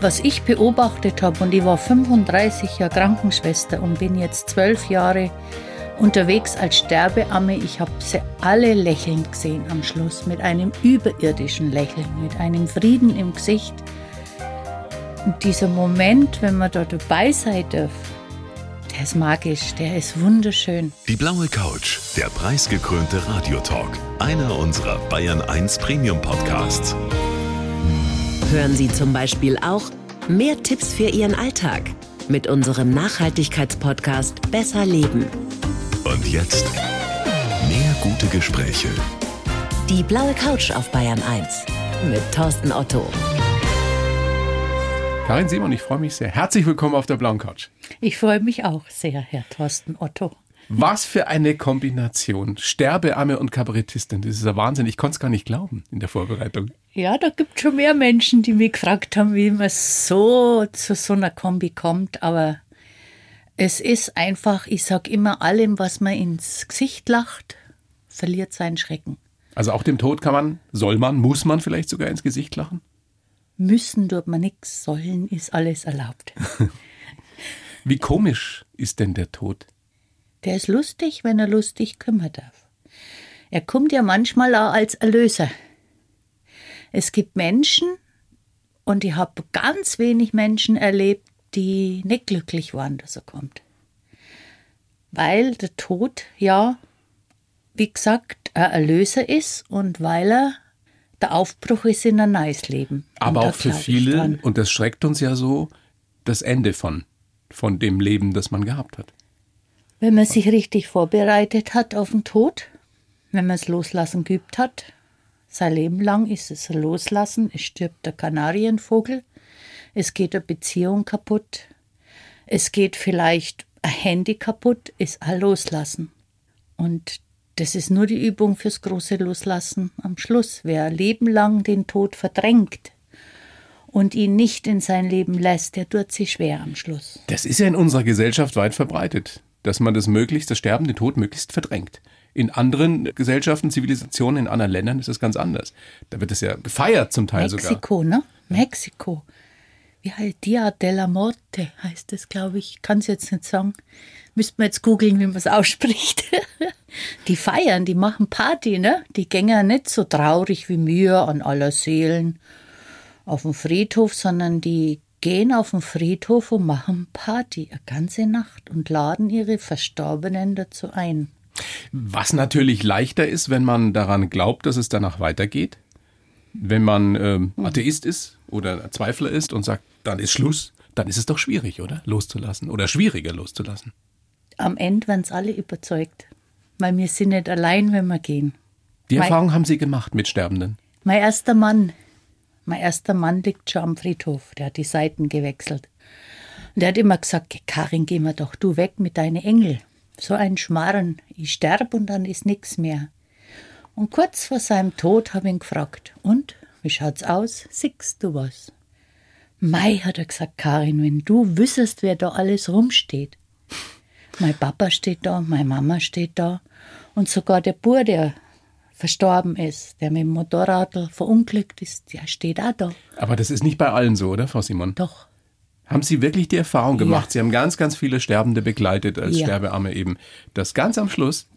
was ich beobachtet habe, und ich war 35 Jahre Krankenschwester und bin jetzt zwölf Jahre unterwegs als Sterbeamme, ich habe sie alle lächelnd gesehen am Schluss, mit einem überirdischen Lächeln, mit einem Frieden im Gesicht. Und dieser Moment, wenn man da dabei sein darf, der ist magisch, der ist wunderschön. Die blaue Couch, der preisgekrönte Radiotalk, einer unserer Bayern 1 Premium Podcasts. Hören Sie zum Beispiel auch mehr Tipps für Ihren Alltag mit unserem Nachhaltigkeitspodcast Besser Leben. Und jetzt mehr gute Gespräche. Die blaue Couch auf Bayern 1 mit Thorsten Otto. Karin Simon, ich freue mich sehr. Herzlich willkommen auf der blauen Couch. Ich freue mich auch sehr, Herr Thorsten Otto. Was für eine Kombination. Sterbeamme und Kabarettistin. Das ist ja Wahnsinn. Ich konnte es gar nicht glauben in der Vorbereitung. Ja, da gibt es schon mehr Menschen, die mich gefragt haben, wie man so zu so einer Kombi kommt. Aber es ist einfach, ich sage immer, allem, was man ins Gesicht lacht, verliert seinen Schrecken. Also auch dem Tod kann man, soll man, muss man vielleicht sogar ins Gesicht lachen? Müssen tut man nichts, sollen ist alles erlaubt. Wie komisch ist denn der Tod? Der ist lustig, wenn er lustig kümmern darf. Er kommt ja manchmal auch als Erlöser. Es gibt Menschen, und ich habe ganz wenig Menschen erlebt, die nicht glücklich waren, dass er kommt. Weil der Tod ja, wie gesagt, ein Erlöser ist und weil er der Aufbruch ist in ein neues Leben. Aber auch für viele, und das schreckt uns ja so, das Ende von, von dem Leben, das man gehabt hat. Wenn man sich richtig vorbereitet hat auf den Tod, wenn man es loslassen geübt hat, sein Leben lang ist es Loslassen, es stirbt der Kanarienvogel, es geht eine Beziehung kaputt, es geht vielleicht ein Handy kaputt, ist all Loslassen. Und das ist nur die Übung fürs große Loslassen am Schluss. Wer ein Leben lang den Tod verdrängt und ihn nicht in sein Leben lässt, der tut sich schwer am Schluss. Das ist ja in unserer Gesellschaft weit verbreitet dass man das möglichst, das Sterben, den Tod möglichst verdrängt. In anderen Gesellschaften, Zivilisationen, in anderen Ländern ist das ganz anders. Da wird es ja gefeiert zum Teil Mexiko, sogar. Mexiko, ne? Mexiko. Wie heißt Dia de la Morte heißt es, glaube ich. Kann es jetzt nicht sagen. Müsste man jetzt googeln, wie man es ausspricht. die feiern, die machen Party, ne? Die gehen ja nicht so traurig wie mir an aller Seelen auf dem Friedhof, sondern die gehen auf den Friedhof und machen Party eine ganze Nacht und laden ihre Verstorbenen dazu ein. Was natürlich leichter ist, wenn man daran glaubt, dass es danach weitergeht. Wenn man ähm, Atheist ist oder Zweifler ist und sagt, dann ist Schluss, dann ist es doch schwierig, oder? Loszulassen oder schwieriger loszulassen. Am Ende werden es alle überzeugt, weil wir sind nicht allein, wenn wir gehen. Die Erfahrung haben Sie gemacht mit Sterbenden? Mein erster Mann, mein erster Mann liegt schon am Friedhof, der hat die Seiten gewechselt. Und der hat immer gesagt, Karin, geh mal doch du weg mit deinen Engel. So ein Schmarren, ich sterb und dann ist nichts mehr. Und kurz vor seinem Tod habe ich ihn gefragt, und, wie schaut's aus, siehst du was? Mei, hat er gesagt, Karin, wenn du wüsstest, wer da alles rumsteht. Mein Papa steht da, meine Mama steht da und sogar der Bur, der verstorben ist, der mit dem Motorrad verunglückt ist, der steht auch da. Aber das ist nicht bei allen so, oder, Frau Simon? Doch. Haben Sie wirklich die Erfahrung gemacht? Ja. Sie haben ganz, ganz viele Sterbende begleitet als ja. Sterbearme eben, dass ganz am Schluss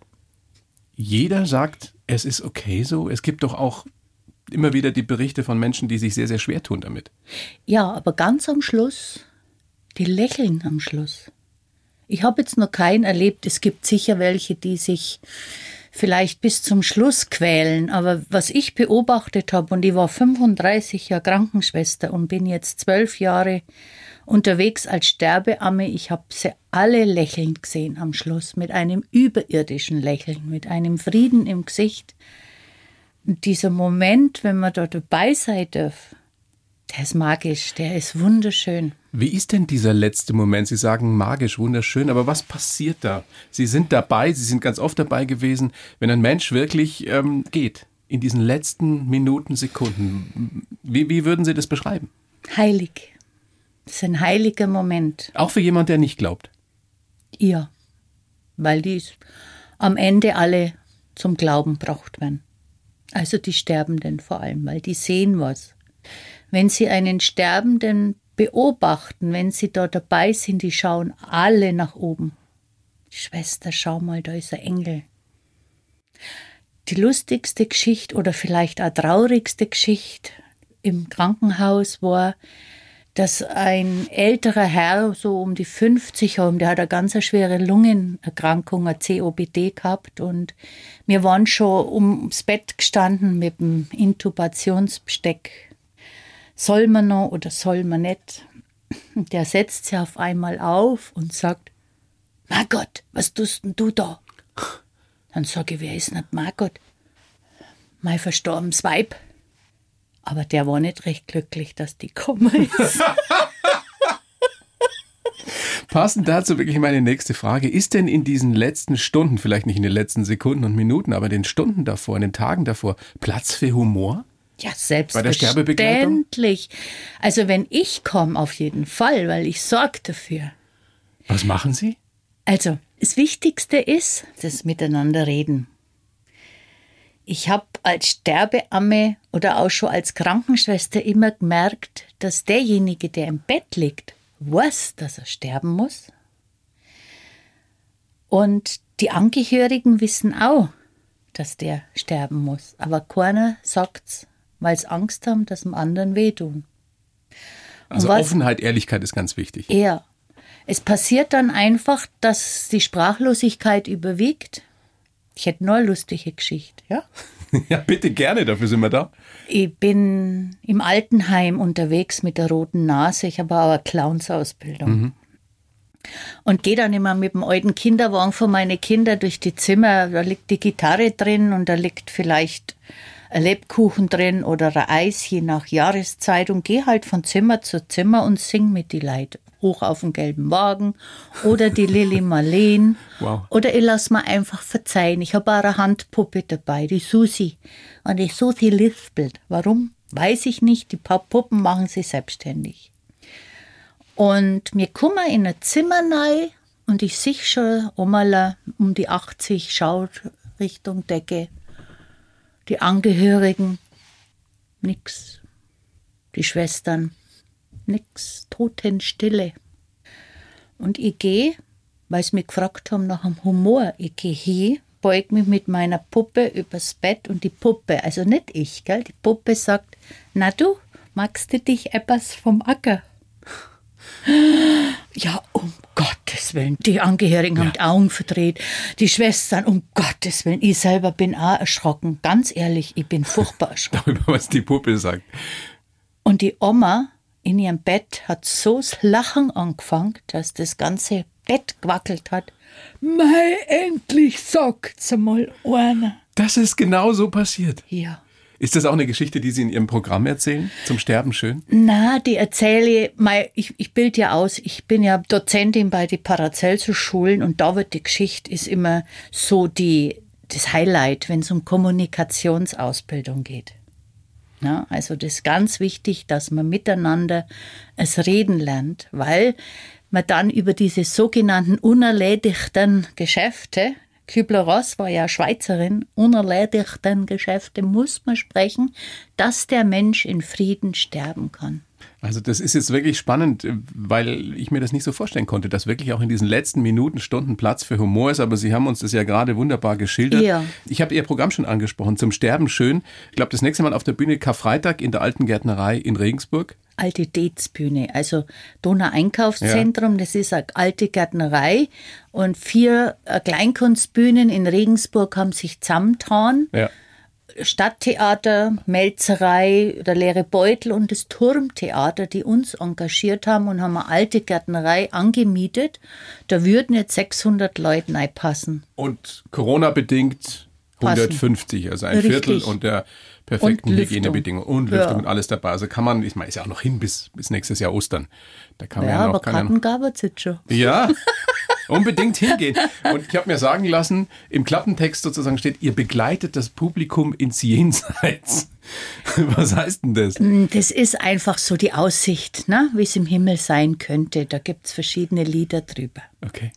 jeder sagt, es ist okay so. Es gibt doch auch immer wieder die Berichte von Menschen, die sich sehr, sehr schwer tun damit. Ja, aber ganz am Schluss, die lächeln am Schluss. Ich habe jetzt noch keinen erlebt. Es gibt sicher welche, die sich vielleicht bis zum Schluss quälen. Aber was ich beobachtet habe, und ich war 35 Jahre Krankenschwester und bin jetzt zwölf Jahre unterwegs als Sterbeamme, ich habe sie alle lächelnd gesehen am Schluss, mit einem überirdischen Lächeln, mit einem Frieden im Gesicht. Und dieser Moment, wenn man da dabei sein darf, der ist magisch, der ist wunderschön. Wie ist denn dieser letzte Moment? Sie sagen magisch, wunderschön, aber was passiert da? Sie sind dabei, Sie sind ganz oft dabei gewesen, wenn ein Mensch wirklich ähm, geht, in diesen letzten Minuten, Sekunden. Wie, wie würden Sie das beschreiben? Heilig. Das ist ein heiliger Moment. Auch für jemand, der nicht glaubt? Ja, weil die am Ende alle zum Glauben braucht werden. Also die Sterbenden vor allem, weil die sehen was. Wenn Sie einen Sterbenden beobachten, wenn sie da dabei sind, die schauen alle nach oben. Schwester, schau mal, da ist ein Engel. Die lustigste Geschichte oder vielleicht auch traurigste Geschichte im Krankenhaus war, dass ein älterer Herr, so um die 50 herum, der hat eine ganz schwere Lungenerkrankung, eine COPD gehabt und wir waren schon ums Bett gestanden mit dem Intubationsbesteck. Soll man noch oder soll man nicht? Der setzt sich auf einmal auf und sagt, Margot, was tust denn du da? Dann sage ich, wer ist nicht Margot? Mein verstorbenes Weib. Aber der war nicht recht glücklich, dass die gekommen ist. Passend dazu wirklich meine nächste Frage. Ist denn in diesen letzten Stunden, vielleicht nicht in den letzten Sekunden und Minuten, aber in den Stunden davor, in den Tagen davor, Platz für Humor? Ja, selbstverständlich. Also wenn ich komme, auf jeden Fall, weil ich sorge dafür. Was machen Sie? Also, das Wichtigste ist das Miteinander reden. Ich habe als Sterbeamme oder auch schon als Krankenschwester immer gemerkt, dass derjenige, der im Bett liegt, weiß, dass er sterben muss. Und die Angehörigen wissen auch, dass der sterben muss. Aber keiner sagt's, weil sie Angst haben, dass dem anderen wehtun. Also was, Offenheit, Ehrlichkeit ist ganz wichtig. Ja. Es passiert dann einfach, dass die Sprachlosigkeit überwiegt ich hätte nur eine lustige Geschichte, ja? ja, bitte gerne, dafür sind wir da. Ich bin im Altenheim unterwegs mit der roten Nase. Ich habe aber eine Clownsausbildung. Mhm. Und gehe dann immer mit dem alten Kinderwagen von meinen Kindern durch die Zimmer. Da liegt die Gitarre drin und da liegt vielleicht ein Lebkuchen drin oder ein Eis, je nach Jahreszeit. Und gehe halt von Zimmer zu Zimmer und sing mit die Leute hoch auf den gelben Wagen oder die Lilly Marleen. Wow. Oder ich lasse mir einfach verzeihen. Ich habe auch eine Handpuppe dabei, die Susi. Und die Susi lispelt. Warum? Weiß ich nicht. Die paar Puppen machen sie selbstständig. Und wir kommen in ein Zimmer rein und ich sehe schon einmal um die 80 schaut Richtung Decke. Die Angehörigen, nix. Die Schwestern, nix, Totenstille. Und ich gehe, weil sie mich gefragt haben nach dem Humor, ich gehe hin, beug mich mit meiner Puppe übers Bett und die Puppe, also nicht ich, gell, die Puppe sagt, na du, magst du dich etwas vom Acker? Ja, um Gottes Willen. Die Angehörigen ja. haben die Augen verdreht. Die Schwestern, um Gottes Willen. Ich selber bin auch erschrocken. Ganz ehrlich, ich bin furchtbar erschrocken. Darüber, was die Puppe sagt. Und die Oma in ihrem Bett hat so das Lachen angefangen, dass das ganze Bett gewackelt hat. Mei, endlich sagt's mal einer. Das ist genau so passiert. Ja. Ist das auch eine Geschichte, die Sie in Ihrem Programm erzählen? Zum Sterben schön? Na, die erzähle ich, ich, ich bilde ja aus, ich bin ja Dozentin bei den Paracelsus-Schulen und da wird die Geschichte ist immer so die, das Highlight, wenn es um Kommunikationsausbildung geht. Ja, also das ist ganz wichtig, dass man miteinander es reden lernt, weil man dann über diese sogenannten unerledigten Geschäfte, Kübler-Ross war ja Schweizerin, unerledigten Geschäfte muss man sprechen, dass der Mensch in Frieden sterben kann. Also das ist jetzt wirklich spannend, weil ich mir das nicht so vorstellen konnte, dass wirklich auch in diesen letzten Minuten, Stunden Platz für Humor ist. Aber Sie haben uns das ja gerade wunderbar geschildert. Ja. Ich habe Ihr Programm schon angesprochen, zum Sterben schön. Ich glaube, das nächste Mal auf der Bühne Karfreitag in der Alten Gärtnerei in Regensburg. Alte Dates-Bühne, also Donau-Einkaufszentrum, ja. das ist eine alte Gärtnerei und vier äh, Kleinkunstbühnen in Regensburg haben sich zusammengetan. Ja Stadttheater, Melzerei, der leere Beutel und das Turmtheater, die uns engagiert haben und haben eine alte Gärtnerei angemietet. Da würden jetzt 600 Leute passen. Und Corona-bedingt 150, also ein Richtig. Viertel und der perfekten Hygienebedingungen und Lüftung ja. und alles dabei. Also kann man, ich meine, ist ja auch noch hin bis, bis nächstes Jahr Ostern. Da kann ja, man ja noch aber Karten gab es jetzt schon. Ja, unbedingt hingehen. Und ich habe mir sagen lassen, im Klappentext sozusagen steht, ihr begleitet das Publikum ins Jenseits. Was heißt denn das? Mm, das ist einfach so die Aussicht, ne? wie es im Himmel sein könnte. Da gibt es verschiedene Lieder drüber. Okay.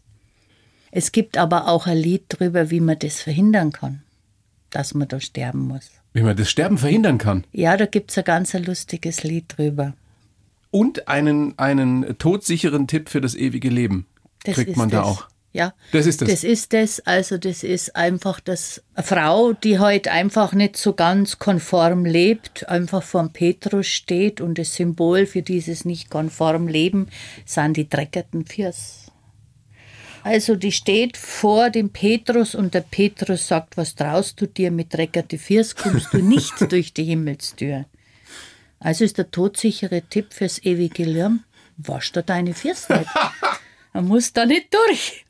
Es gibt aber auch ein Lied drüber, wie man das verhindern kann, dass man da sterben muss. Wie man das Sterben verhindern kann? Ja, da gibt es ein ganz lustiges Lied drüber. und einen, einen todsicheren Tipp für das ewige Leben. Das kriegt man da das. auch. Ja, das ist das. Das ist das. Also das ist einfach das eine Frau, die heute halt einfach nicht so ganz konform lebt, einfach vorm Petrus steht und das Symbol für dieses nicht konform Leben sind die dreckerten Fiers. Also die steht vor dem Petrus und der Petrus sagt, was traust du dir mit dreckerte Fiers, kommst du nicht durch die Himmelstür. Also ist der todsichere Tipp fürs ewige Lärm, wasch da deine nicht. Man muss da nicht durch.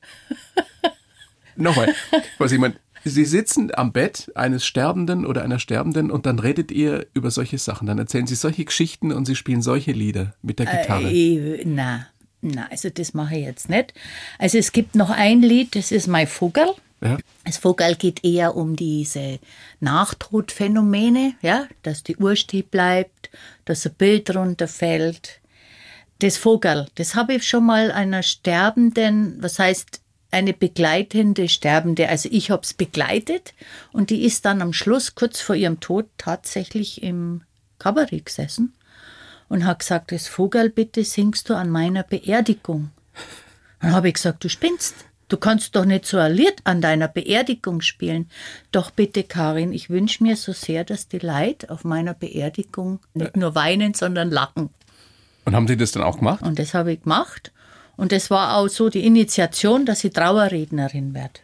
Nochmal, was ich meine, Sie sitzen am Bett eines Sterbenden oder einer Sterbenden und dann redet ihr über solche Sachen. Dann erzählen Sie solche Geschichten und Sie spielen solche Lieder mit der Gitarre. Äh, na, na, also das mache ich jetzt nicht. Also es gibt noch ein Lied, das ist mein Vogel. Ja. Das Vogel geht eher um diese Nachtodphänomene, ja, dass die Uhr stehen bleibt, dass ein Bild runterfällt. Das Vogel, das habe ich schon mal einer Sterbenden, was heißt eine begleitende Sterbende. Also ich habe es begleitet und die ist dann am Schluss, kurz vor ihrem Tod, tatsächlich im Kabarett gesessen und hat gesagt, das Vogel bitte singst du an meiner Beerdigung. Dann habe ich gesagt, du spinnst. Du kannst doch nicht so ein Lied an deiner Beerdigung spielen. Doch bitte, Karin, ich wünsche mir so sehr, dass die Leute auf meiner Beerdigung nicht nur weinen, sondern lachen. Und haben Sie das dann auch gemacht? Und das habe ich gemacht. Und das war auch so die Initiation, dass ich Trauerrednerin werde.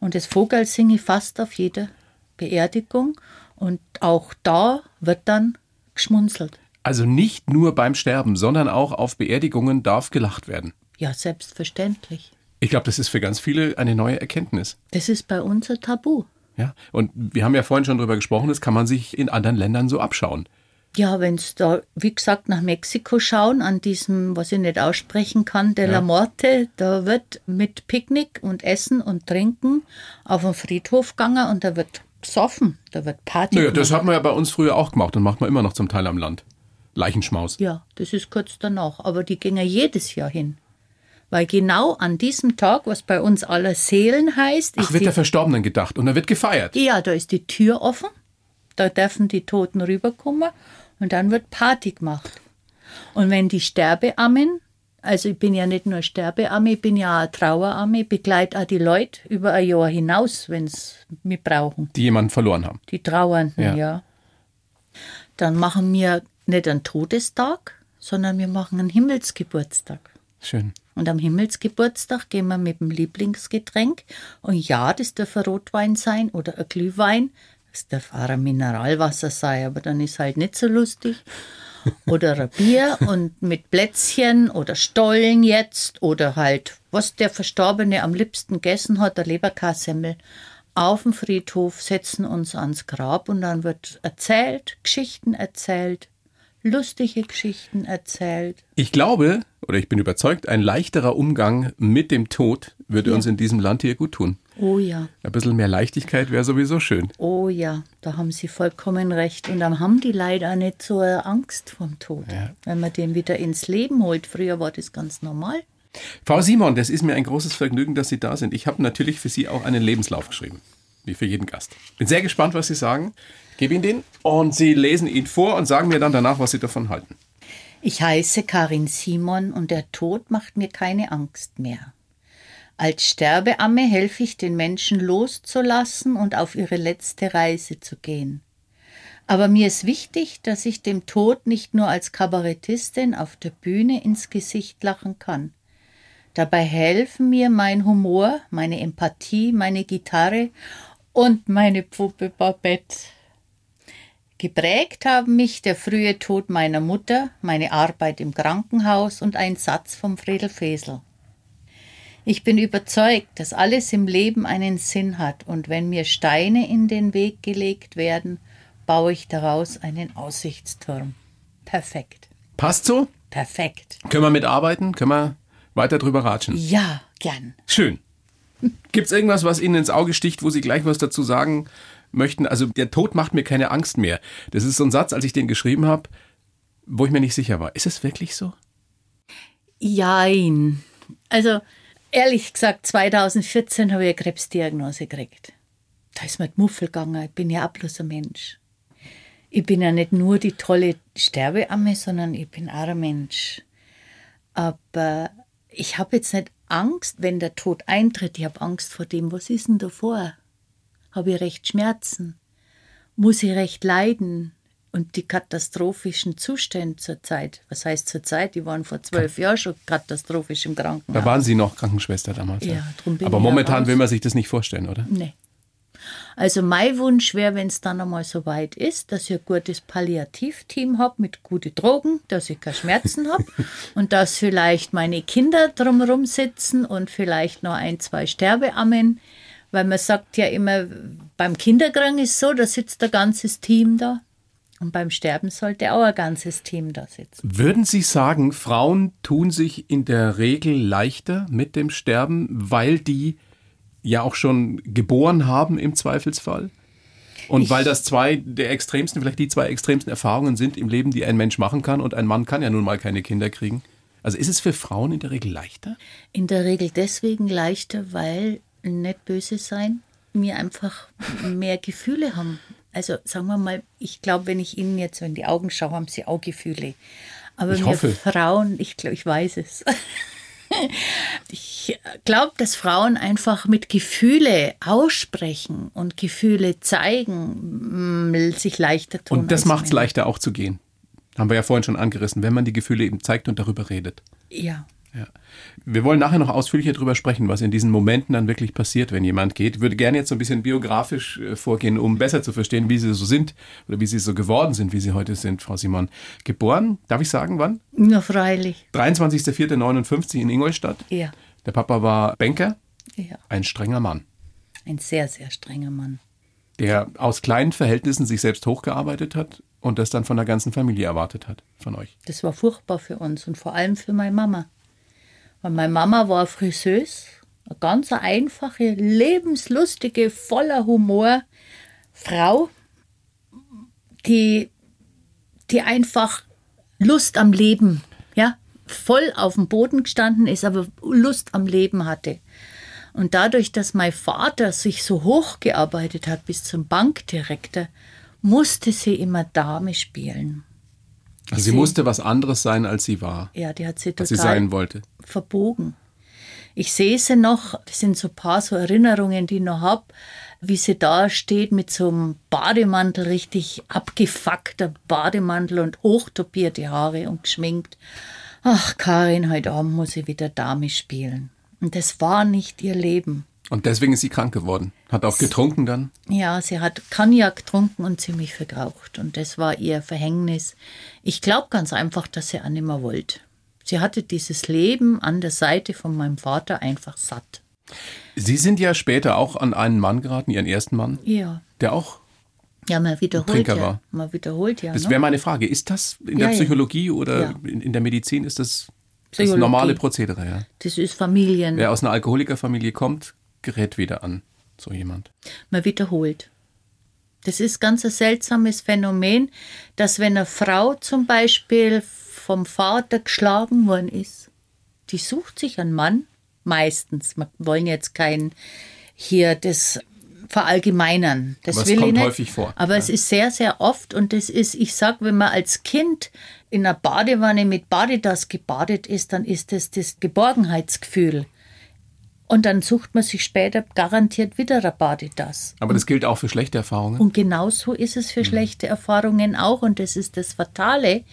Und das Vogel singe ich fast auf jeder Beerdigung. Und auch da wird dann geschmunzelt. Also nicht nur beim Sterben, sondern auch auf Beerdigungen darf gelacht werden. Ja, selbstverständlich. Ich glaube, das ist für ganz viele eine neue Erkenntnis. Das ist bei uns ein Tabu. Ja, und wir haben ja vorhin schon darüber gesprochen, das kann man sich in anderen Ländern so abschauen. Ja, wenn es da, wie gesagt, nach Mexiko schauen, an diesem, was ich nicht aussprechen kann, de ja. la Morte, da wird mit Picknick und Essen und Trinken auf den Friedhof gegangen und da wird gesoffen, da wird Party Naja, das hat man ja bei uns früher auch gemacht und macht man immer noch zum Teil am Land. Leichenschmaus. Ja, das ist kurz danach, aber die gingen jedes Jahr hin. Weil genau an diesem Tag, was bei uns aller Seelen heißt. Ach, wird der Verstorbenen gedacht und da wird gefeiert. Ja, da ist die Tür offen, da dürfen die Toten rüberkommen und dann wird Party gemacht. Und wenn die Sterbeammen, also ich bin ja nicht nur Sterbeamme, ich bin ja auch Traueramme, begleite auch die Leute über ein Jahr hinaus, wenn sie mich brauchen. Die jemanden verloren haben. Die Trauernden, ja. ja. Dann machen wir nicht einen Todestag, sondern wir machen einen Himmelsgeburtstag. Schön. Und am Himmelsgeburtstag gehen wir mit dem Lieblingsgetränk. Und ja, das darf ein Rotwein sein oder ein Glühwein. Es darf auch ein Mineralwasser sein, aber dann ist halt nicht so lustig. Oder ein Bier und mit Plätzchen oder Stollen jetzt oder halt, was der Verstorbene am liebsten gegessen hat, der Leberkassemmel. Auf dem Friedhof setzen uns ans Grab und dann wird erzählt, Geschichten erzählt, lustige Geschichten erzählt. Ich glaube, oder ich bin überzeugt, ein leichterer Umgang mit dem Tod würde ja. uns in diesem Land hier gut tun. Oh ja. Ein bisschen mehr Leichtigkeit wäre sowieso schön. Oh ja, da haben Sie vollkommen recht. Und dann haben die leider nicht so Angst vom Tod, ja. wenn man den wieder ins Leben holt. Früher war das ganz normal. Frau Simon, das ist mir ein großes Vergnügen, dass Sie da sind. Ich habe natürlich für Sie auch einen Lebenslauf geschrieben, wie für jeden Gast. Bin sehr gespannt, was Sie sagen. Gebe Ihnen den und Sie lesen ihn vor und sagen mir dann danach, was Sie davon halten. Ich heiße Karin Simon und der Tod macht mir keine Angst mehr. Als Sterbeamme helfe ich den Menschen loszulassen und auf ihre letzte Reise zu gehen. Aber mir ist wichtig, dass ich dem Tod nicht nur als Kabarettistin auf der Bühne ins Gesicht lachen kann. Dabei helfen mir mein Humor, meine Empathie, meine Gitarre und meine Puppe Babette. Geprägt haben mich der frühe Tod meiner Mutter, meine Arbeit im Krankenhaus und ein Satz vom Friedel Fesel. Ich bin überzeugt, dass alles im Leben einen Sinn hat, und wenn mir Steine in den Weg gelegt werden, baue ich daraus einen Aussichtsturm. Perfekt. Passt so? Perfekt. Können wir mitarbeiten? Können wir weiter drüber ratschen? Ja, gern. Schön. Gibt es irgendwas, was Ihnen ins Auge sticht, wo Sie gleich was dazu sagen möchten? Also, der Tod macht mir keine Angst mehr. Das ist so ein Satz, als ich den geschrieben habe, wo ich mir nicht sicher war. Ist es wirklich so? Jein. Also, ehrlich gesagt, 2014 habe ich eine Krebsdiagnose gekriegt. Da ist mir die Muffel gegangen. Ich bin ja auch bloß ein Mensch. Ich bin ja nicht nur die tolle Sterbeamme, sondern ich bin auch ein Mensch. Aber ich habe jetzt nicht Angst, wenn der Tod eintritt. Ich habe Angst vor dem, was ist denn davor? Habe ich recht Schmerzen? Muss ich recht leiden? Und die katastrophischen Zustände zur Zeit, was heißt zur Zeit? Die waren vor zwölf Jahren schon katastrophisch im Krankenhaus. Da waren Sie noch Krankenschwester damals. Ja, drum bin Aber ich momentan ja will man sich das nicht vorstellen, oder? Nee. Also mein Wunsch wäre, wenn es dann einmal so weit ist, dass ich ein gutes Palliativteam habe mit guten Drogen, dass ich keine Schmerzen habe und dass vielleicht meine Kinder drumherum sitzen und vielleicht noch ein, zwei Sterbeammen, weil man sagt ja immer, beim Kinderkrank ist so, da sitzt ein ganzes Team da. Und beim Sterben sollte auch ein ganzes Team da sitzen. Würden Sie sagen, Frauen tun sich in der Regel leichter mit dem Sterben, weil die ja auch schon geboren haben im Zweifelsfall? Und Ich- weil das zwei der extremsten, vielleicht die zwei extremsten Erfahrungen sind im Leben, die ein Mensch machen kann und ein Mann kann ja nun mal keine Kinder kriegen. Also ist es für Frauen in der Regel leichter? In der Regel deswegen leichter, weil nicht böse sein, mir einfach mehr Gefühle haben. Also sagen wir mal, ich glaube, wenn ich Ihnen jetzt so in die Augen schaue, haben Sie auch Gefühle. Aber Ich wir hoffe. Frauen, ich glaube, ich weiß es. Ich glaube, dass Frauen einfach mit Gefühle aussprechen und Gefühle zeigen, mm, sich leichter tun. Und das macht es leichter auch zu gehen. Haben wir ja vorhin schon angerissen, wenn man die Gefühle eben zeigt und darüber redet. Ja. Ja. Wir wollen nachher noch ausführlicher darüber sprechen, was in diesen Momenten dann wirklich passiert, wenn jemand geht. Ich würde gerne jetzt so ein bisschen biografisch äh, vorgehen, um besser zu verstehen, wie Sie so sind oder wie Sie so geworden sind, wie Sie heute sind, Frau Simon. Geboren, darf ich sagen, wann? Ja, freilich. 23.04.59 in Ingolstadt. Ja. Der Papa war Banker, Ja. ein strenger Mann, Ein sehr, sehr strenger Mann. der aus kleinen Verhältnissen sich selbst hochgearbeitet hat und das dann von der ganzen Familie erwartet hat, von euch. Das war furchtbar für uns und vor allem für meine Mama. Weil meine Mama war Friseuse, eine ganz einfache, lebenslustige, voller Humor Frau, die, die einfach Lust am Leben, ja, voll auf dem Boden gestanden ist, aber Lust am Leben hatte. Und dadurch, dass mein Vater sich so hochgearbeitet hat bis zum Bankdirektor, musste sie immer Dame spielen. Also sie Sie- musste was anderes sein, als sie war, Ja, die hat sie total als sie sein wollte. verbogen. Ich sehe sie noch, das sind so ein paar so Erinnerungen, die ich noch habe, wie sie da steht mit so einem Bademantel, richtig abgefuckter Bademantel und hochtopierte Haare und geschminkt. Ach, Karin, heute Abend muss ich wieder Dame spielen. Und das war nicht ihr Leben. Und deswegen ist sie krank geworden. Hat auch getrunken dann. Ja, sie hat Cognac getrunken und ziemlich verraucht. Und das war ihr Verhängnis. Ich glaube ganz einfach, dass sie auch nicht mehr wollte. Sie hatte dieses Leben an der Seite von meinem Vater einfach satt. Sie sind ja später auch an einen Mann geraten, Ihren ersten Mann, Ja. der auch. Ja, man wiederholt Trinker ja. war. Man wiederholt ja. Das ne? wäre meine Frage. Ist das in der Ja, ja. Psychologie oder Ja. in, in der Medizin ist das das normale Prozedere? Ja? Das ist Familien. Wer aus einer Alkoholikerfamilie kommt, gerät wieder an so jemand. Man wiederholt. Das ist ganz ein seltsames Phänomen, dass wenn eine Frau zum Beispiel vom Vater geschlagen worden ist, die sucht sich einen Mann, meistens. Wir wollen jetzt kein hier das verallgemeinern. Das Aber es will kommt ich nicht. häufig vor, Aber ja. es ist sehr, sehr oft und das ist, ich sag, wenn man als Kind in einer Badewanne mit Badedas gebadet ist, dann ist das das Geborgenheitsgefühl. Und dann sucht man sich später garantiert wieder ein Badedas. Aber das gilt auch für schlechte Erfahrungen. Und genauso ist es für schlechte Erfahrungen auch. Und das ist das Fatale.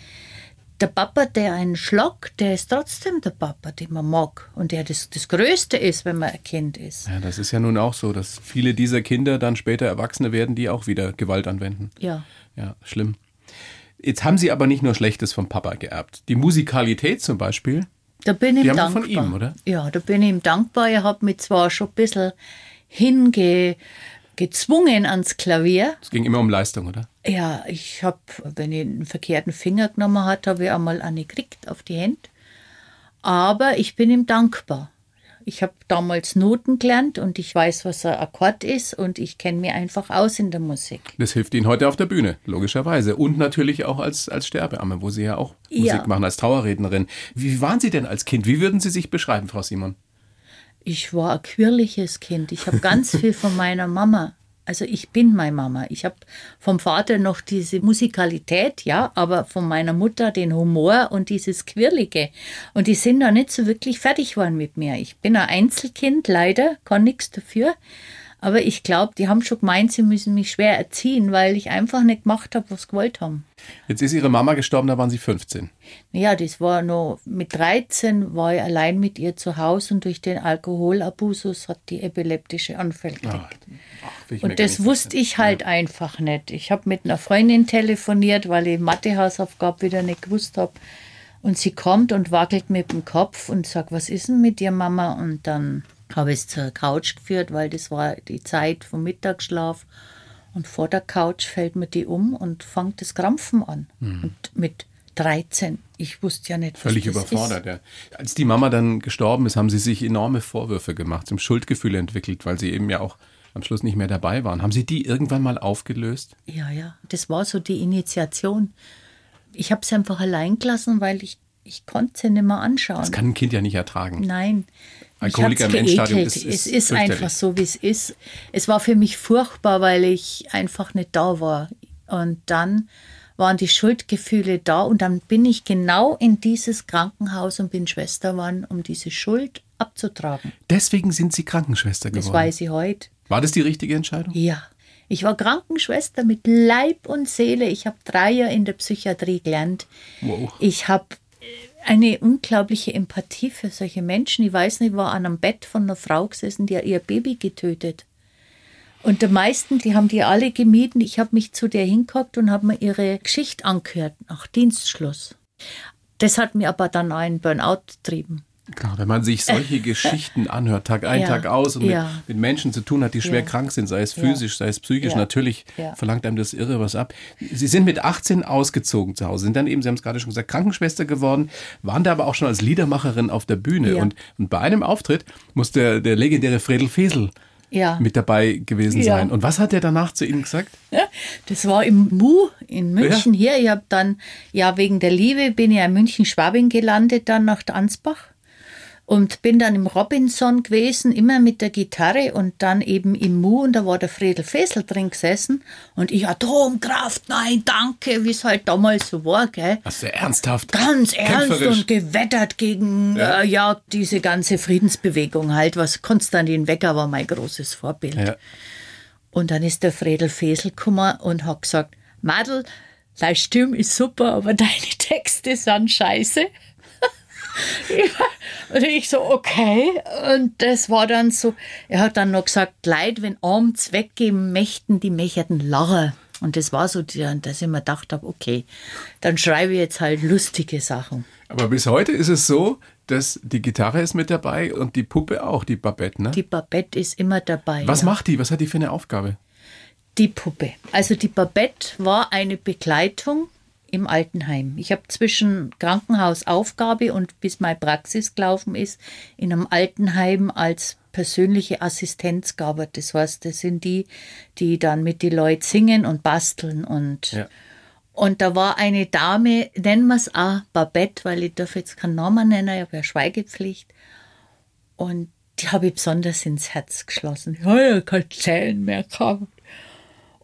Der Papa, der einen schlagt, der ist trotzdem der Papa, den man mag. Und der das, das Größte ist, wenn man ein Kind ist. Ja, das ist ja nun auch so, dass viele dieser Kinder dann später Erwachsene werden, die auch wieder Gewalt anwenden. Ja. Ja, schlimm. Jetzt haben Sie aber nicht nur Schlechtes vom Papa geerbt. Die Musikalität zum Beispiel, Da bin ich wir dankbar. von ihm, oder? Ja, da bin ich ihm dankbar. Er hat mich zwar schon ein bisschen hinge gezwungen ans Klavier. es ging immer um Leistung, oder? Ja, ich habe, wenn ich einen verkehrten Finger genommen hat, habe ich einmal eine gekriegt auf die Hände. Aber ich bin ihm dankbar. Ich habe damals Noten gelernt und ich weiß, was ein Akkord ist und ich kenne mich einfach aus in der Musik. Das hilft Ihnen heute auf der Bühne, logischerweise. Und natürlich auch als, als Sterbeamme, wo Sie ja auch Ja. Musik machen, als Trauerrednerin. Wie waren Sie denn als Kind? Wie würden Sie sich beschreiben, Frau Simon? Ich war ein quirliges Kind. Ich habe ganz viel von meiner Mama Also ich bin meine Mama. Ich habe vom Vater noch diese Musikalität, ja, aber von meiner Mutter den Humor und dieses Quirlige. Und die sind da nicht so wirklich fertig geworden mit mir. Ich bin ein Einzelkind, leider, kann nichts dafür. Aber ich glaube, die haben schon gemeint, sie müssen mich schwer erziehen, weil ich einfach nicht gemacht habe, was sie gewollt haben. Jetzt ist Ihre Mama gestorben, da waren Sie 15. Ja, das war noch, mit 13 war ich allein mit ihr zu Hause und durch den Alkoholabusus hat die epileptische Anfälle gekriegt. Ach, und das wusste ich halt ja. einfach nicht. Ich habe mit einer Freundin telefoniert, weil ich Mathehausaufgabe wieder nicht gewusst habe. Und sie kommt und wackelt mit dem Kopf und sagt, was ist denn mit dir, Mama? Und dann habe es zur Couch geführt, weil das war die Zeit vom Mittagsschlaf. Und vor der Couch fällt mir die um und fängt das Krampfen an. Mhm. Und mit 13, ich wusste ja nicht, Völlig überfordert, ist. ja. Als die Mama dann gestorben ist, haben sie sich enorme Vorwürfe gemacht, zum Schuldgefühl entwickelt, weil sie eben ja auch am Schluss nicht mehr dabei waren. Haben Sie die irgendwann mal aufgelöst? Ja, ja. Das war so die Initiation. Ich habe sie einfach allein gelassen, weil ich, ich konnte sie nicht mehr anschauen. Das kann ein Kind ja nicht ertragen. Nein. Alkoholiker im Endstadium ist, ist Es ist einfach so, wie es ist. Es war für mich furchtbar, weil ich einfach nicht da war. Und dann waren die Schuldgefühle da und dann bin ich genau in dieses Krankenhaus und bin Schwester geworden, um diese Schuld abzutragen. Deswegen sind Sie Krankenschwester geworden? Das weiß ich heute. War das die richtige Entscheidung? Ja. Ich war Krankenschwester mit Leib und Seele. Ich habe drei Jahre in der Psychiatrie gelernt. Wow. Ich habe eine unglaubliche Empathie für solche Menschen. Ich weiß nicht, ich war an einem Bett von einer Frau gesessen, die hat ihr Baby getötet. Und die meisten, die haben die alle gemieden. Ich habe mich zu der hingehockt und habe mir ihre Geschichte angehört, nach Dienstschluss. Das hat mir aber dann einen Burnout getrieben. Klar, wenn man sich solche Geschichten anhört, Tag ein, ja, Tag aus und ja. mit, mit, Menschen zu tun hat, die schwer ja. krank sind, sei es physisch, sei es psychisch, natürlich verlangt einem das irre was ab. Sie sind mit 18 ausgezogen zu Hause, sind dann eben, Sie haben es gerade schon gesagt, Krankenschwester geworden, waren da aber auch schon als Liedermacherin auf der Bühne. Und, und bei einem Auftritt muss der, der legendäre Fredel Fesel ja. mit dabei gewesen ja. sein. Und was hat er danach zu Ihnen gesagt? Ja, das war im Mu in München hier. Ich habe dann, ja, wegen der Liebe bin ich in München-Schwabing gelandet, dann nach Ansbach und bin dann im Robinson gewesen, immer mit der Gitarre und dann eben im Mu und da war der Fredel Fessel drin gesessen und ich Atomkraft, nein, danke, wie es halt damals so war, gell. Was sehr ernsthaft. Ganz ernst und gewettert gegen ja. Äh, ja. diese ganze Friedensbewegung halt, was Konstantin Wecker war mein großes Vorbild. Ja. Und dann ist der Fredel Fessel gekommen und hat gesagt, Madel, deine Stimme ist super, aber deine Texte sind scheiße. Ja, und ich so, okay. Und das war dann so, er hat dann noch gesagt, Leid, wenn abends weggehen möchten, die möchten lachen. Und das war so, dass ich mir gedacht habe, okay, dann schreibe ich jetzt halt lustige Sachen. Aber bis heute ist es so, dass die Gitarre ist mit dabei und die Puppe auch, die Babette, ne? Die Babette ist immer dabei. Was ja. macht die? Was hat die für eine Aufgabe? Die Puppe. Also die Babette war eine Begleitung im Altenheim. Ich habe zwischen Krankenhausaufgabe und bis meine Praxis gelaufen ist, in einem Altenheim als persönliche Assistenz gearbeitet. Das heißt, das sind die, die dann mit den Leuten singen und basteln und ja. Und da war eine Dame, nennen wir es auch Babette, weil ich darf jetzt keinen Namen nennen, ich habe ja Schweigepflicht. Und die habe ich besonders ins Herz geschlossen. Ja, ja, kein Zählen mehr gehabt.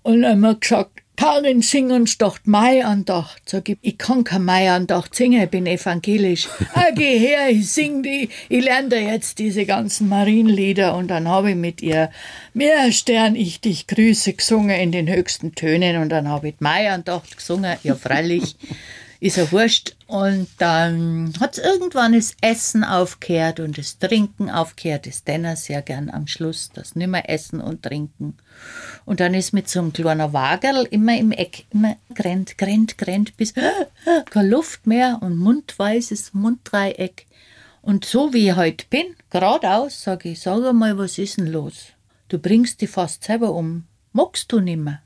Und wir gesagt, Karin, sing uns doch Maiandacht. Sag ich, ich kann keine Maiandacht singen, ich bin evangelisch. ah, geh her, ich sing die, ich lerne da jetzt diese ganzen Marienlieder und dann habe ich mit ihr Mehr Stern, ich dich grüße gesungen in den höchsten Tönen und dann habe ich Maiandacht gesungen. Ja, freilich ist ja wurscht. Und dann hat es irgendwann das Essen aufgehört und das Trinken aufgehört. Das Denner sehr gern am Schluss, das nimmer Essen und Trinken. Und dann ist mit so einem kleinen Wagerl immer im Eck, immer grennt, grennt, grennt, bis keine Luft mehr und mundweißes Munddreieck. Und so wie ich heute bin, geradeaus, sage ich, sag mal, was ist denn los? Du bringst dich fast selber um. Magst du nimmer?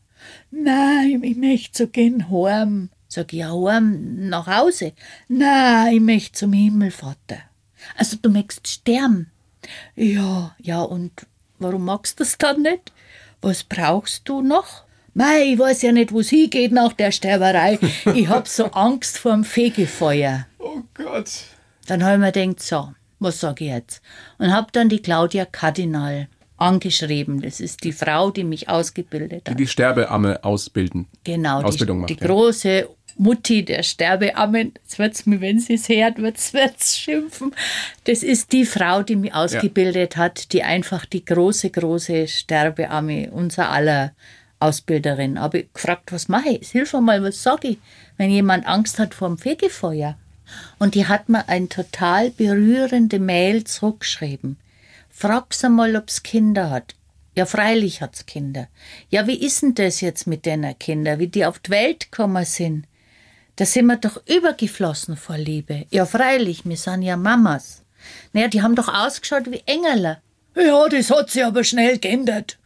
Nein, ich möchte so gehen heim. Sag ich, ja, heim nach Hause. Nein, ich möchte zum Himmel, Vater. Also du möchtest sterben. Ja, ja, und warum magst du das dann nicht? Was brauchst du noch? Mei, ich weiß ja nicht, wo es hingeht nach der Sterberei. Ich hab so Angst vor dem Fegefeuer. Oh Gott. Dann habe ich mir gedacht, so, was sag ich jetzt? Und hab dann die Claudia Kardinal angeschrieben. Das ist die Frau, die mich ausgebildet hat. Die die Sterbeamme ausbilden. Genau, Ausbildung die, macht, die ja. große Mutti der Sterbeammen. Jetzt wird's mir, wenn sie es hört, wird's, wird's schimpfen. Das ist die Frau, die mich ausgebildet hat, die einfach die große, große Sterbeamme unser aller Ausbilderin. Aber ich gefragt, was mache ich? Hilf mir mal, was sage ich, wenn jemand Angst hat vor dem Fegefeuer? Und die hat mir ein total berührende Mail zurückgeschrieben. Frag sie mal, ob's Kinder hat. Ja, freilich hat's Kinder. Ja, wie ist denn das jetzt mit den Kindern, wie die auf die Welt gekommen sind? Da sind wir doch übergeflossen vor Liebe. Ja, freilich, wir sind ja Mamas. Naja, die haben doch ausgeschaut wie Engel. Ja, das hat sie aber schnell geändert.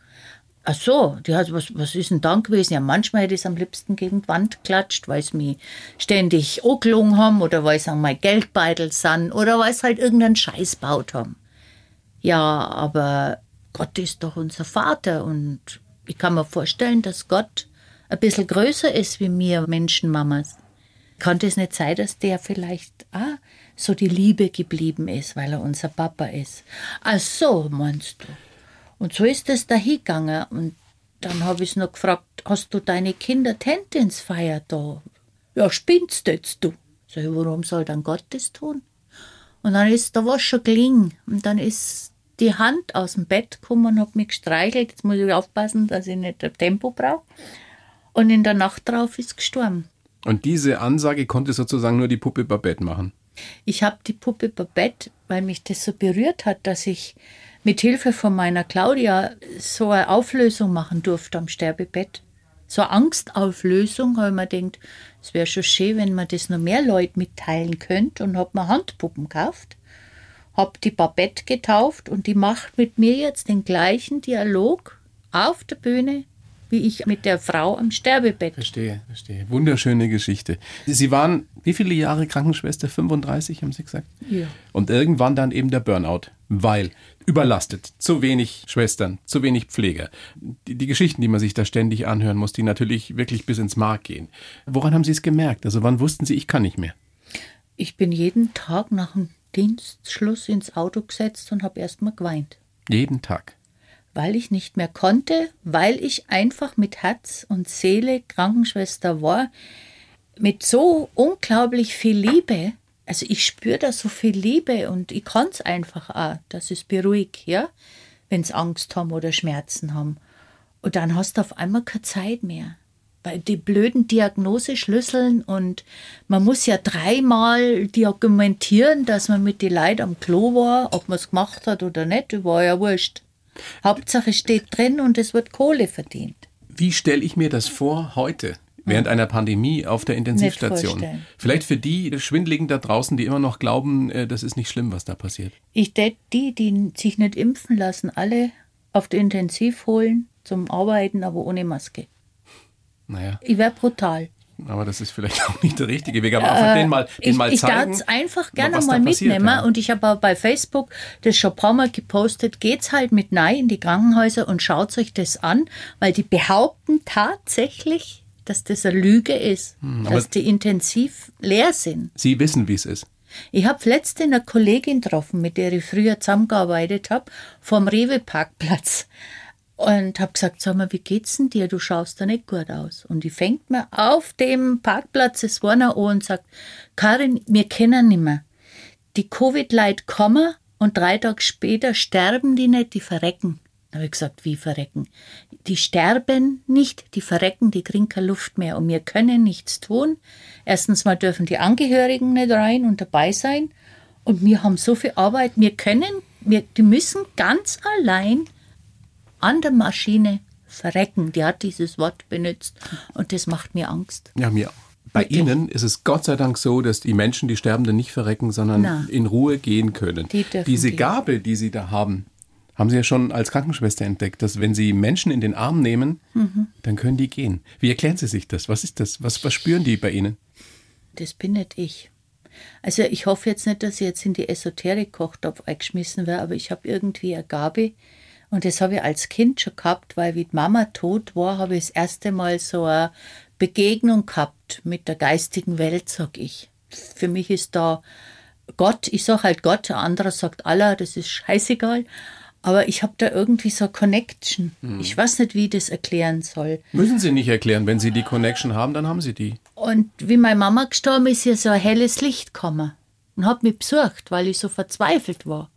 Ach so, die hat, was, was ist denn dann gewesen? Ja, manchmal hätte ich es am liebsten gegen die Wand klatscht, weil sie mich ständig angelogen haben oder weil sie an mein Geldbeutel sind oder weil sie halt irgendeinen Scheiß baut haben. Ja, aber Gott ist doch unser Vater und ich kann mir vorstellen, dass Gott ein bisschen größer ist wie mir Menschenmamas. Kann das nicht sein, dass der vielleicht ah, so die Liebe geblieben ist, weil er unser Papa ist? Ach so, meinst du? Und so ist es dahingegangen. Und dann habe ich noch gefragt, hast du deine Kinder Tendinsfeier da? Ja, spinnst jetzt du? Sag ich, warum soll dann Gott das tun? Und dann ist, da war schon gelingen. Und dann ist die Hand aus dem Bett gekommen und hat mich gestreichelt. Jetzt muss ich aufpassen, dass ich nicht Tempo brauche. Und in der Nacht drauf ist gestorben. Und diese Ansage konnte sozusagen nur die Puppe Babette machen. Ich habe die Puppe Babette, weil mich das so berührt hat, dass ich mit Hilfe von meiner Claudia so eine Auflösung machen durfte am Sterbebett. So eine Angstauflösung, weil man denkt, es wäre schon schön, wenn man das noch mehr Leuten mitteilen könnte und habe mir Handpuppen gekauft, habe die Babette getauft und die macht mit mir jetzt den gleichen Dialog auf der Bühne, wie ich mit der Frau am Sterbebett. Verstehe, verstehe. Wunderschöne Geschichte. Sie waren wie viele Jahre Krankenschwester? 35, haben Sie gesagt? Ja. Und irgendwann dann eben der Burnout, weil überlastet, zu wenig Schwestern, zu wenig Pfleger. Die, die Geschichten, die man sich da ständig anhören muss, die natürlich wirklich bis ins Mark gehen. Woran haben Sie es gemerkt? Also wann wussten Sie, ich kann nicht mehr? Ich bin jeden Tag nach dem Dienstschluss ins Auto gesetzt und habe erst mal geweint. Jeden Tag. Weil ich nicht mehr konnte, weil ich einfach mit Herz und Seele Krankenschwester war, mit so unglaublich viel Liebe. Also ich spüre da so viel Liebe und ich kann es einfach auch, dass es beruhigt, ja, wenn sie Angst haben oder Schmerzen haben. Und dann hast du auf einmal keine Zeit mehr. Weil die blöden Diagnoseschlüsseln und man muss ja dreimal dokumentieren, dass man mit den Leuten am Klo war, ob man es gemacht hat oder nicht, war ja wurscht. Hauptsache steht drin und es wird Kohle verdient. Wie stelle ich mir das vor heute? Während einer Pandemie auf der Intensivstation. Vielleicht für die Schwindligen da draußen, die immer noch glauben, äh, das ist nicht schlimm, was da passiert. Ich tät die, die sich nicht impfen lassen, alle auf die Intensiv holen zum Arbeiten, aber ohne Maske. Naja, Ich wäre brutal. Aber das ist vielleicht auch nicht der richtige Weg. Aber einfach den mal, den Äh, ich mal ich zeigen. darf es einfach gerne mal passiert, mitnehmen. ja. Und ich habe auch bei Facebook das schon ein paar Mal gepostet. Geht's halt mit Nein in die Krankenhäuser und schaut euch das an, weil die behaupten tatsächlich, dass das eine Lüge ist, Hm, dass die intensiv leer sind. Sie wissen, wie es ist. Ich habe letzte eine Kollegin getroffen, mit der ich früher zusammengearbeitet habe, vom Rewe-Parkplatz. Und habe gesagt, sag mal, wie geht's denn dir? Du schaust da nicht gut aus. Und die fängt mir auf dem Parkplatz das Warner an und sagt, Karin, wir kennen nicht mehr. Die Covid-Leute kommen und drei Tage später sterben die nicht, die verrecken. Da habe ich gesagt, wie verrecken? Die sterben nicht, die verrecken, die kriegen keine Luft mehr und wir können nichts tun. Erstens mal dürfen die Angehörigen nicht rein und dabei sein und wir haben so viel Arbeit, wir können, wir, die müssen ganz allein an der Maschine verrecken. Die hat dieses Wort benutzt und das macht mir Angst. Ja, mir auch. Bei Wirklich? Ihnen ist es Gott sei Dank so, dass die Menschen, die Sterbenden, nicht verrecken, sondern Na. in Ruhe gehen können. Die Diese gehen. Gabe, die Sie da haben, haben Sie ja schon als Krankenschwester entdeckt, dass wenn Sie Menschen in den Arm nehmen, Mhm. dann können die gehen. Wie erklären Sie sich das? Was ist das? Was, was spüren die bei Ihnen? Das bin nicht ich. Also ich hoffe jetzt nicht, dass ich jetzt in die Esoterik-Kochtopf eingeschmissen werde, aber ich habe irgendwie eine Gabe und das habe ich als Kind schon gehabt, weil wie die Mama tot war, habe ich das erste Mal so eine Begegnung gehabt mit der geistigen Welt, sag ich. Für mich ist da Gott, ich sag halt Gott, der andere sagt Allah, das ist scheißegal. Aber ich habe da irgendwie so Connection. Mhm. Ich weiß nicht, wie ich das erklären soll. Müssen Sie nicht erklären. Wenn Sie die Connection haben, dann haben Sie die. Und wie meine Mama gestorben ist, hier so ein helles Licht gekommen und hat mich besucht, weil ich so verzweifelt war.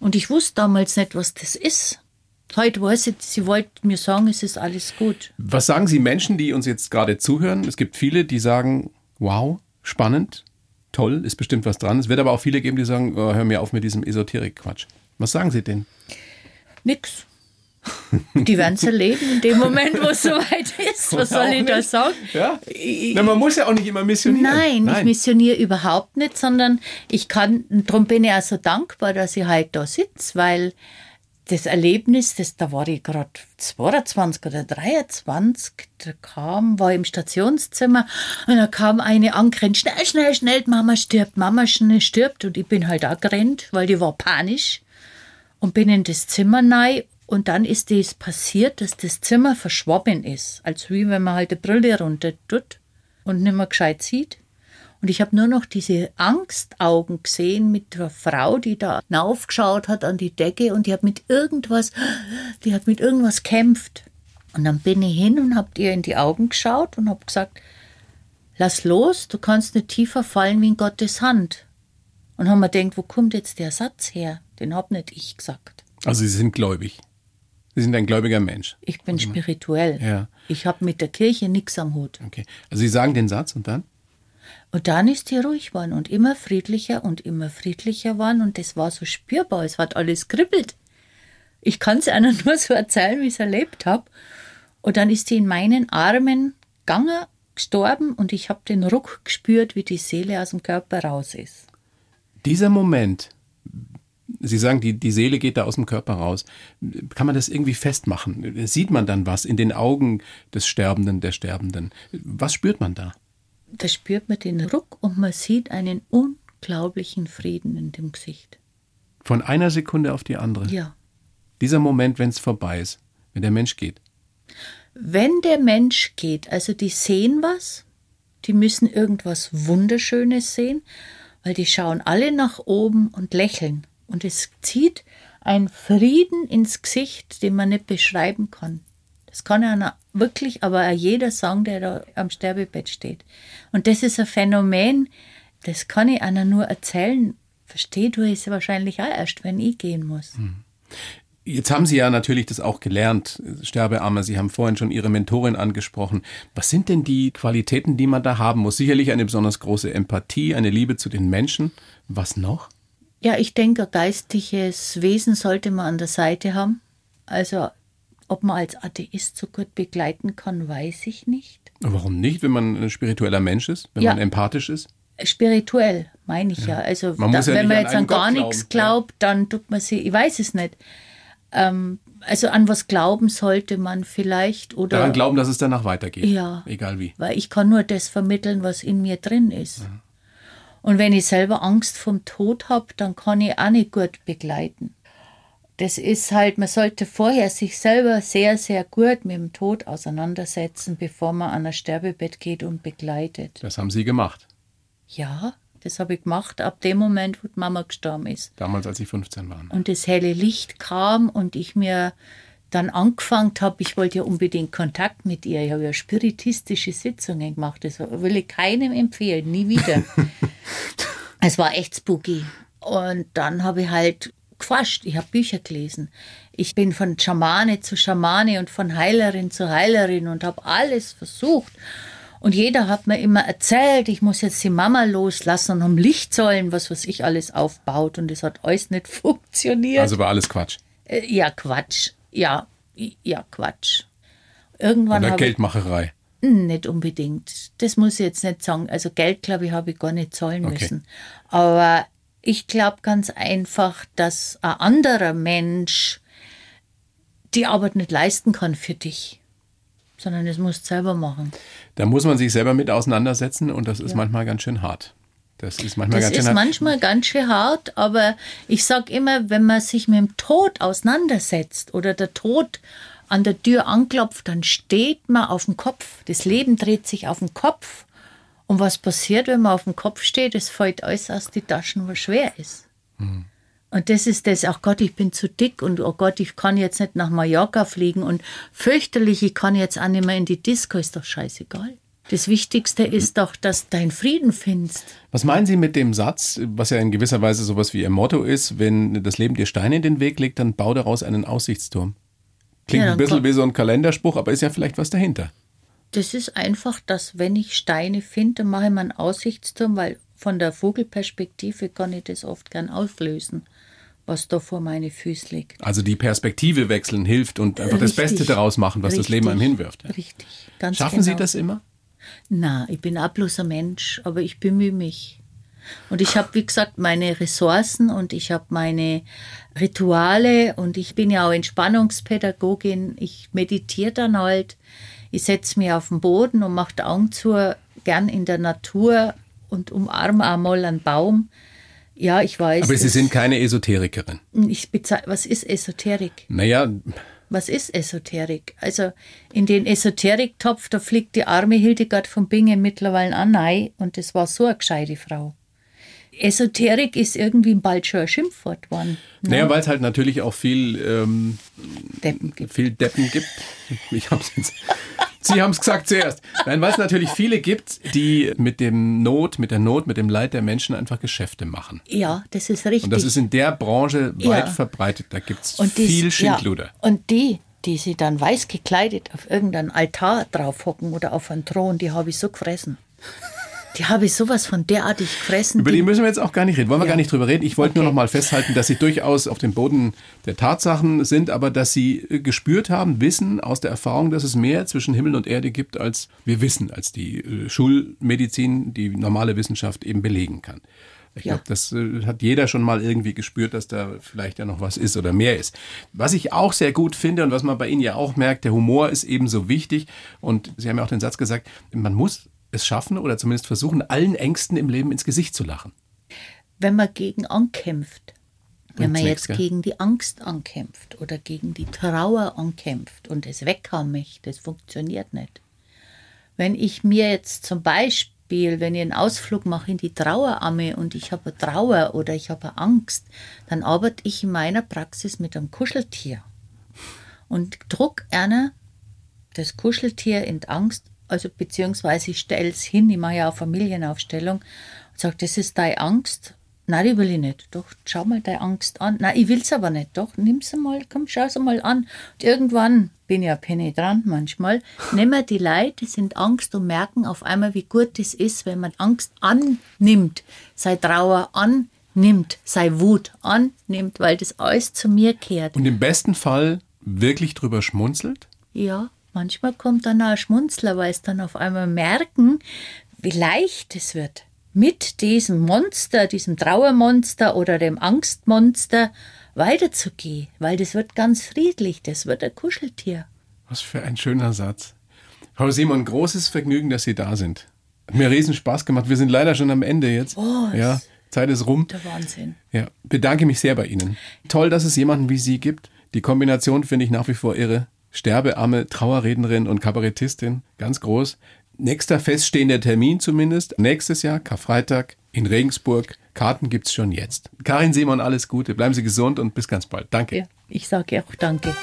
Und ich wusste damals nicht, was das ist. Heute weiß ich, sie wollte mir sagen, es ist alles gut. Was sagen Sie Menschen, die uns jetzt gerade zuhören? Es gibt viele, die sagen, wow, spannend, toll, ist bestimmt was dran. Es wird aber auch viele geben, die sagen, oh, hör mir auf mit diesem Esoterik-Quatsch. Was sagen Sie denn? Nix. Die werden es erleben in dem Moment, wo es soweit ist. Was soll ich da sagen? Ja? Na, man muss ja auch nicht immer missionieren. Nein, Nein. ich missioniere überhaupt nicht, sondern ich kann, darum bin ich auch so dankbar, dass ich heute da sitze, weil das Erlebnis, das, da war ich gerade 22 oder 23, da kam, war im Stationszimmer und da kam eine angerannt, schnell, schnell, schnell, Mama stirbt, Mama stirbt und ich bin halt auch gerannt, weil die war panisch und bin in das Zimmer rein und dann ist das passiert, dass das Zimmer verschwommen ist, als wie wenn man halt die Brille runter tut und nicht mehr gescheit sieht. Und ich habe nur noch diese Angstaugen gesehen mit der Frau, die da hinaufgeschaut hat an die Decke und die hat mit irgendwas, die hat mit irgendwas kämpft. Und dann bin ich hin und habe ihr in die Augen geschaut und habe gesagt, lass los, du kannst nicht tiefer fallen wie in Gottes Hand. Und haben mir gedacht, wo kommt jetzt der Satz her? Den hab nicht ich gesagt. Also Sie sind gläubig. Sie sind ein gläubiger Mensch. Ich bin spirituell. Ja. Ich habe mit der Kirche nichts am Hut. Okay. Also Sie sagen den Satz und dann? Und dann ist sie ruhig geworden und immer friedlicher und immer friedlicher waren und das war so spürbar. Es hat alles kribbelt. Ich kann es einer nur so erzählen, wie ich es erlebt habe. Und dann ist sie in meinen Armen gegangen, gestorben und ich habe den Ruck gespürt, wie die Seele aus dem Körper raus ist. Dieser Moment, Sie sagen, die, die Seele geht da aus dem Körper raus. Kann man das irgendwie festmachen? Sieht man dann was in den Augen des Sterbenden, der Sterbenden? Was spürt man da? da spürt man den Ruck und man sieht einen unglaublichen Frieden in dem Gesicht. Von einer Sekunde auf die andere? Ja. Dieser Moment, wenn es vorbei ist, wenn der Mensch geht? Wenn der Mensch geht, also die sehen was, die müssen irgendwas Wunderschönes sehen, weil die schauen alle nach oben und lächeln. Und es zieht ein Frieden ins Gesicht, den man nicht beschreiben kann. Das kann einer wirklich, aber jeder sagen, der da am Sterbebett steht. Und das ist ein Phänomen, das kann ich einer nur erzählen. Versteht du es wahrscheinlich auch erst, wenn ich gehen muss. Hm. Jetzt haben Sie ja natürlich das auch gelernt, Sterbearme. Sie haben vorhin schon Ihre Mentorin angesprochen. Was sind denn die Qualitäten, die man da haben muss? Sicherlich eine besonders große Empathie, eine Liebe zu den Menschen. Was noch? Ja, ich denke, ein geistliches Wesen sollte man an der Seite haben. Also ob man als Atheist so gut begleiten kann, weiß ich nicht. Warum nicht, wenn man ein spiritueller Mensch ist, wenn ja. man empathisch ist? Spirituell, meine ich ja. ja. Also man da, ja wenn man jetzt an, an gar glauben. nichts glaubt, dann tut man sie, ich weiß es nicht. Ähm, also an was glauben sollte man vielleicht oder daran glauben, dass es danach weitergeht. Ja, egal wie. Weil ich kann nur das vermitteln, was in mir drin ist. Und wenn ich selber Angst vom Tod habe, dann kann ich auch nicht gut begleiten das ist halt, man sollte vorher sich selber sehr, sehr gut mit dem Tod auseinandersetzen, bevor man an ein Sterbebett geht und begleitet. Das haben Sie gemacht? Ja, das habe ich gemacht ab dem Moment, wo die Mama gestorben ist. Damals, als Sie 15 waren. Und das helle Licht kam und ich mir dann angefangen habe, ich wollte ja unbedingt Kontakt mit ihr. Ich habe ja spiritistische Sitzungen gemacht. Das will ich keinem empfehlen, nie wieder. es war echt spooky. Und dann habe ich halt geforscht, ich habe Bücher gelesen. Ich bin von Schamane zu Schamane und von Heilerin zu Heilerin und habe alles versucht. Und jeder hat mir immer erzählt, ich muss jetzt die Mama loslassen und um Lichtsäulen, was was ich alles aufbaut. Und es hat alles nicht funktioniert. Also war alles Quatsch. Äh, ja, Quatsch. Ja, ja, Quatsch. Irgendwann. Oder Geldmacherei. Ich, nicht unbedingt. Das muss ich jetzt nicht sagen. Also Geld, glaube ich, habe ich gar nicht zahlen okay. müssen. Aber ich glaube ganz einfach, dass ein anderer Mensch die Arbeit nicht leisten kann für dich, sondern es muss selber machen. Da muss man sich selber mit auseinandersetzen und das ist ja. manchmal ganz schön hart. Das ist manchmal das ganz schön hart. manchmal ganz schön hart, aber ich sage immer, wenn man sich mit dem Tod auseinandersetzt oder der Tod an der Tür anklopft, dann steht man auf dem Kopf. Das Leben dreht sich auf dem Kopf und was passiert, wenn man auf dem Kopf steht? Es fällt alles aus die Taschen, was schwer ist. Mhm. Und das ist das, ach Gott, ich bin zu dick und oh Gott, ich kann jetzt nicht nach Mallorca fliegen und fürchterlich, ich kann jetzt auch nicht mehr in die Disco, ist doch scheißegal. Das Wichtigste ist doch, dass du deinen Frieden findest. Was meinen Sie mit dem Satz, was ja in gewisser Weise sowas wie Ihr Motto ist, wenn das Leben dir Steine in den Weg legt, dann bau daraus einen Aussichtsturm? Klingt ja, ein bisschen wie so ein Kalenderspruch, aber ist ja vielleicht was dahinter. Das ist einfach, dass wenn ich Steine finde, mache ich mir einen Aussichtsturm, weil von der Vogelperspektive kann ich das oft gern auflösen was da vor meine Füße liegt. Also die Perspektive wechseln hilft und einfach Richtig. das Beste daraus machen, was Richtig. das Leben einem hinwirft. Richtig, ganz Schaffen genau. Sie das immer? Na, ich bin auch bloß ein Mensch, aber ich bemühe mich. Und ich habe, wie gesagt, meine Ressourcen und ich habe meine Rituale und ich bin ja auch Entspannungspädagogin. Ich meditiere dann halt. Ich setze mich auf den Boden und mache die Augen zu, gern in der Natur und umarme einmal einen Baum. Ja, ich weiß. Aber Sie sind keine Esoterikerin. Ich was ist Esoterik? Naja. Was ist Esoterik? Also in den Esoteriktopf, da fliegt die arme Hildegard von Bingen mittlerweile an rein und das war so eine gescheite Frau. Esoterik ist irgendwie bald schon ein Schimpfwort geworden. Ne? Naja, weil es halt natürlich auch viel ähm, Deppen gibt. Viel Deppen gibt. Ich hab's jetzt. Sie haben es gesagt zuerst. Nein, weil es natürlich viele gibt, die mit dem Not, mit der Not, mit dem Leid der Menschen einfach Geschäfte machen. Ja, das ist richtig. Und das ist in der Branche weit ja. verbreitet. Da gibt es viel Schindluder. Ja. Und die, die sie dann weiß gekleidet auf irgendeinen Altar drauf hocken oder auf einen Thron, die habe ich so gefressen. Die habe ich sowas von derartig gefressen. Über die, die müssen wir jetzt auch gar nicht reden. Wollen wir ja. gar nicht drüber reden. Ich wollte okay. nur noch mal festhalten, dass sie durchaus auf dem Boden der Tatsachen sind, aber dass sie äh, gespürt haben, wissen aus der Erfahrung, dass es mehr zwischen Himmel und Erde gibt, als wir wissen, als die äh, Schulmedizin, die normale Wissenschaft eben belegen kann. Ich ja. glaube, das äh, hat jeder schon mal irgendwie gespürt, dass da vielleicht ja noch was ist oder mehr ist. Was ich auch sehr gut finde und was man bei Ihnen ja auch merkt, der Humor ist ebenso wichtig. Und Sie haben ja auch den Satz gesagt, man muss es schaffen oder zumindest versuchen, allen Ängsten im Leben ins Gesicht zu lachen. Wenn man gegen ankämpft, wenn man jetzt gegen die Angst ankämpft oder gegen die Trauer ankämpft und es weghaben möchte, das funktioniert nicht. Wenn ich mir jetzt zum Beispiel, wenn ich einen Ausflug mache in die Traueramme und ich habe Trauer oder ich habe Angst, dann arbeite ich in meiner Praxis mit einem Kuscheltier und druck einer das Kuscheltier in Angst also beziehungsweise ich stelle es hin, ich mache ja auch Familienaufstellung und sage, das ist deine Angst. Nein, die will ich nicht. Doch, schau mal deine Angst an. Nein, ich will es aber nicht. Doch, nimm sie mal, komm, schau sie mal an. Und irgendwann bin ich ja penetrant manchmal. Nehmen die Leute, die sind Angst und merken auf einmal, wie gut es ist, wenn man Angst annimmt, sei Trauer annimmt, sei Wut annimmt, weil das alles zu mir kehrt. Und im besten Fall wirklich drüber schmunzelt? Ja. Manchmal kommt dann auch ein Schmunzler, weil es dann auf einmal merken, wie leicht es wird, mit diesem Monster, diesem Trauermonster oder dem Angstmonster weiterzugehen, weil das wird ganz friedlich, das wird ein Kuscheltier. Was für ein schöner Satz. Frau Simon, großes Vergnügen, dass Sie da sind. Hat mir riesen Spaß gemacht. Wir sind leider schon am Ende jetzt. Oh, ja, Zeit ist rum. Der Wahnsinn. Ja, bedanke mich sehr bei Ihnen. Toll, dass es jemanden wie Sie gibt. Die Kombination finde ich nach wie vor irre. Sterbearme, Trauerrednerin und Kabarettistin, ganz groß. Nächster feststehender Termin zumindest, nächstes Jahr, Karfreitag in Regensburg. Karten gibt's schon jetzt. Karin Simon, alles Gute, bleiben Sie gesund und bis ganz bald. Danke. Ja, ich sage auch danke.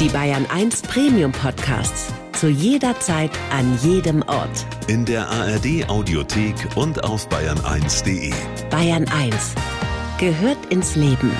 Die Bayern 1 Premium Podcasts. Zu jeder Zeit, an jedem Ort. In der ARD Audiothek und auf bayern1.de. Bayern 1 gehört ins Leben.